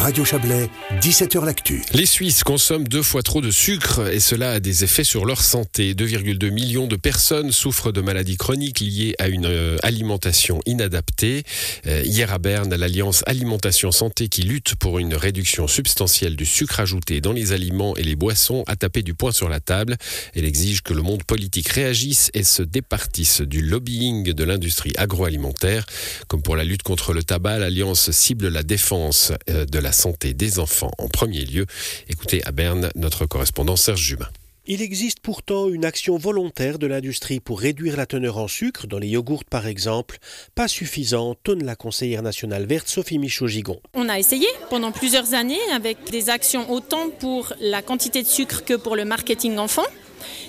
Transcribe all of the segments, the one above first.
Radio Chablais, 17h L'Actu. Les Suisses consomment deux fois trop de sucre et cela a des effets sur leur santé. 2,2 millions de personnes souffrent de maladies chroniques liées à une euh, alimentation inadaptée. Euh, hier à Berne, l'Alliance Alimentation Santé qui lutte pour une réduction substantielle du sucre ajouté dans les aliments et les boissons a tapé du poing sur la table. Elle exige que le monde politique réagisse et se départisse du lobbying de l'industrie agroalimentaire. Comme pour la lutte contre le tabac, l'Alliance cible la défense euh, de la santé des enfants en premier lieu. Écoutez à Berne notre correspondant Serge Jubin. Il existe pourtant une action volontaire de l'industrie pour réduire la teneur en sucre, dans les yogourts par exemple, pas suffisant, tonne la conseillère nationale verte Sophie Michaud-Gigon. On a essayé pendant plusieurs années avec des actions autant pour la quantité de sucre que pour le marketing enfant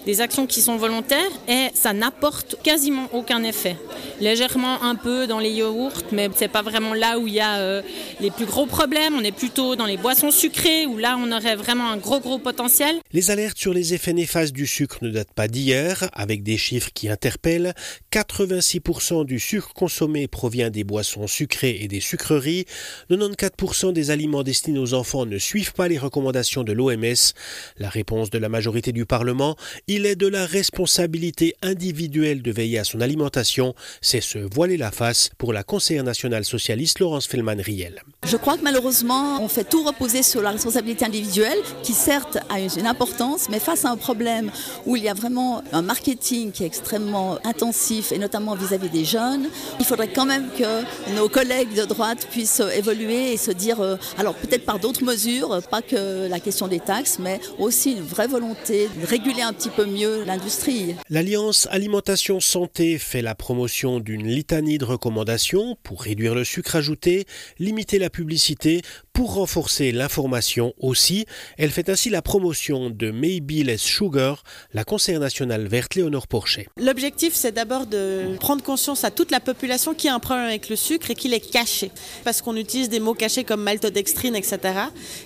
des actions qui sont volontaires et ça n'apporte quasiment aucun effet. Légèrement un peu dans les yaourts, mais c'est pas vraiment là où il y a euh, les plus gros problèmes. On est plutôt dans les boissons sucrées où là on aurait vraiment un gros gros potentiel. Les alertes sur les effets néfastes du sucre ne datent pas d'hier, avec des chiffres qui interpellent. 86% du sucre consommé provient des boissons sucrées et des sucreries. 94% des aliments destinés aux enfants ne suivent pas les recommandations de l'OMS. La réponse de la majorité du Parlement il est de la responsabilité individuelle de veiller à son alimentation. C'est se voiler la face pour la conseillère nationale socialiste Laurence Fellman-Riel. Je crois que malheureusement, on fait tout reposer sur la responsabilité individuelle, qui certes a une importance, mais face à un problème où il y a vraiment un marketing qui est extrêmement intensif, et notamment vis-à-vis des jeunes, il faudrait quand même que nos collègues de droite puissent évoluer et se dire, euh, alors peut-être par d'autres mesures, pas que la question des taxes, mais aussi une vraie volonté de réguler un petit peu mieux l'industrie. L'Alliance Alimentation Santé fait la promotion d'une litanie de recommandations pour réduire le sucre ajouté, limiter la publicité, pour renforcer l'information aussi. Elle fait ainsi la promotion de Maybe Less Sugar, la conseillère nationale verte Léonore Porchet. L'objectif, c'est d'abord de prendre conscience à toute la population qui a un problème avec le sucre et qu'il est caché. Parce qu'on utilise des mots cachés comme maltodextrine, etc.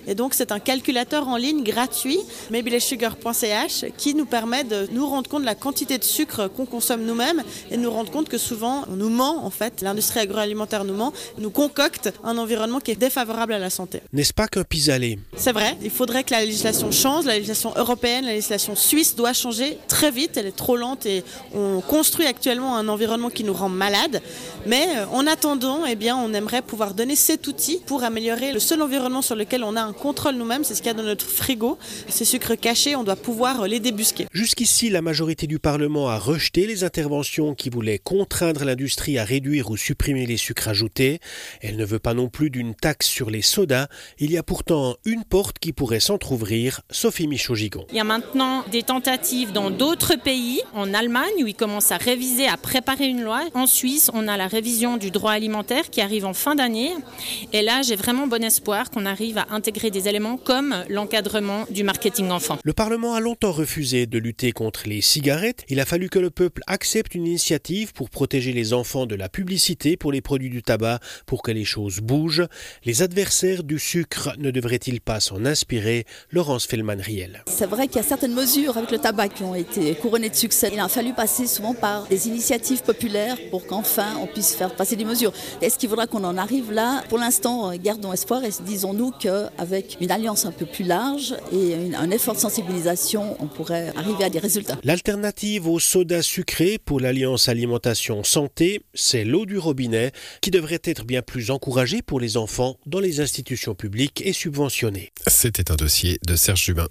Et donc, c'est un calculateur en ligne gratuit, maybelesssugar.ch, qui nous permet de nous rendre compte de la quantité de sucre qu'on consomme nous-mêmes et de nous rendre compte que souvent, on nous ment, en fait. L'industrie agroalimentaire nous ment, nous concocte un environnement qui est défavorable à la santé. N'est-ce pas qu'un pis-aller? C'est vrai, il faudrait que la législation change, la législation européenne, la législation suisse doit changer très vite, elle est trop lente et on construit actuellement un environnement qui nous rend malades. Mais euh, en attendant, eh bien, on aimerait pouvoir donner cet outil pour améliorer le seul environnement sur lequel on a un contrôle nous-mêmes, c'est ce qu'il y a dans notre frigo. Ces sucres cachés, on doit pouvoir euh, les débusquer. Jusqu'ici, la majorité du Parlement a rejeté les interventions qui voulaient contraindre l'industrie à réduire ou supprimer les sucres ajoutés. Elle ne veut pas non plus d'une taxe sur les sodas il y a pourtant une porte qui pourrait s'entr'ouvrir, Sophie Michaud-Gigon. Il y a maintenant des tentatives dans d'autres pays, en Allemagne où ils commencent à réviser, à préparer une loi. En Suisse, on a la révision du droit alimentaire qui arrive en fin d'année. Et là, j'ai vraiment bon espoir qu'on arrive à intégrer des éléments comme l'encadrement du marketing enfant. Le Parlement a longtemps refusé de lutter contre les cigarettes. Il a fallu que le peuple accepte une initiative pour protéger les enfants de la publicité pour les produits du tabac pour que les choses bougent. Les adversaires du sucre ne devrait-il pas s'en inspirer Laurence Fellman-Riel. C'est vrai qu'il y a certaines mesures avec le tabac qui ont été couronnées de succès. Il a fallu passer souvent par des initiatives populaires pour qu'enfin on puisse faire passer des mesures. Est-ce qu'il faudra qu'on en arrive là? Pour l'instant, gardons espoir et disons-nous qu'avec une alliance un peu plus large et un effort de sensibilisation, on pourrait arriver à des résultats. L'alternative au soda sucré pour l'Alliance Alimentation Santé, c'est l'eau du robinet qui devrait être bien plus encouragée pour les enfants dans les institutions publiques et subventionnées. C'était un dossier de Serge Jubin.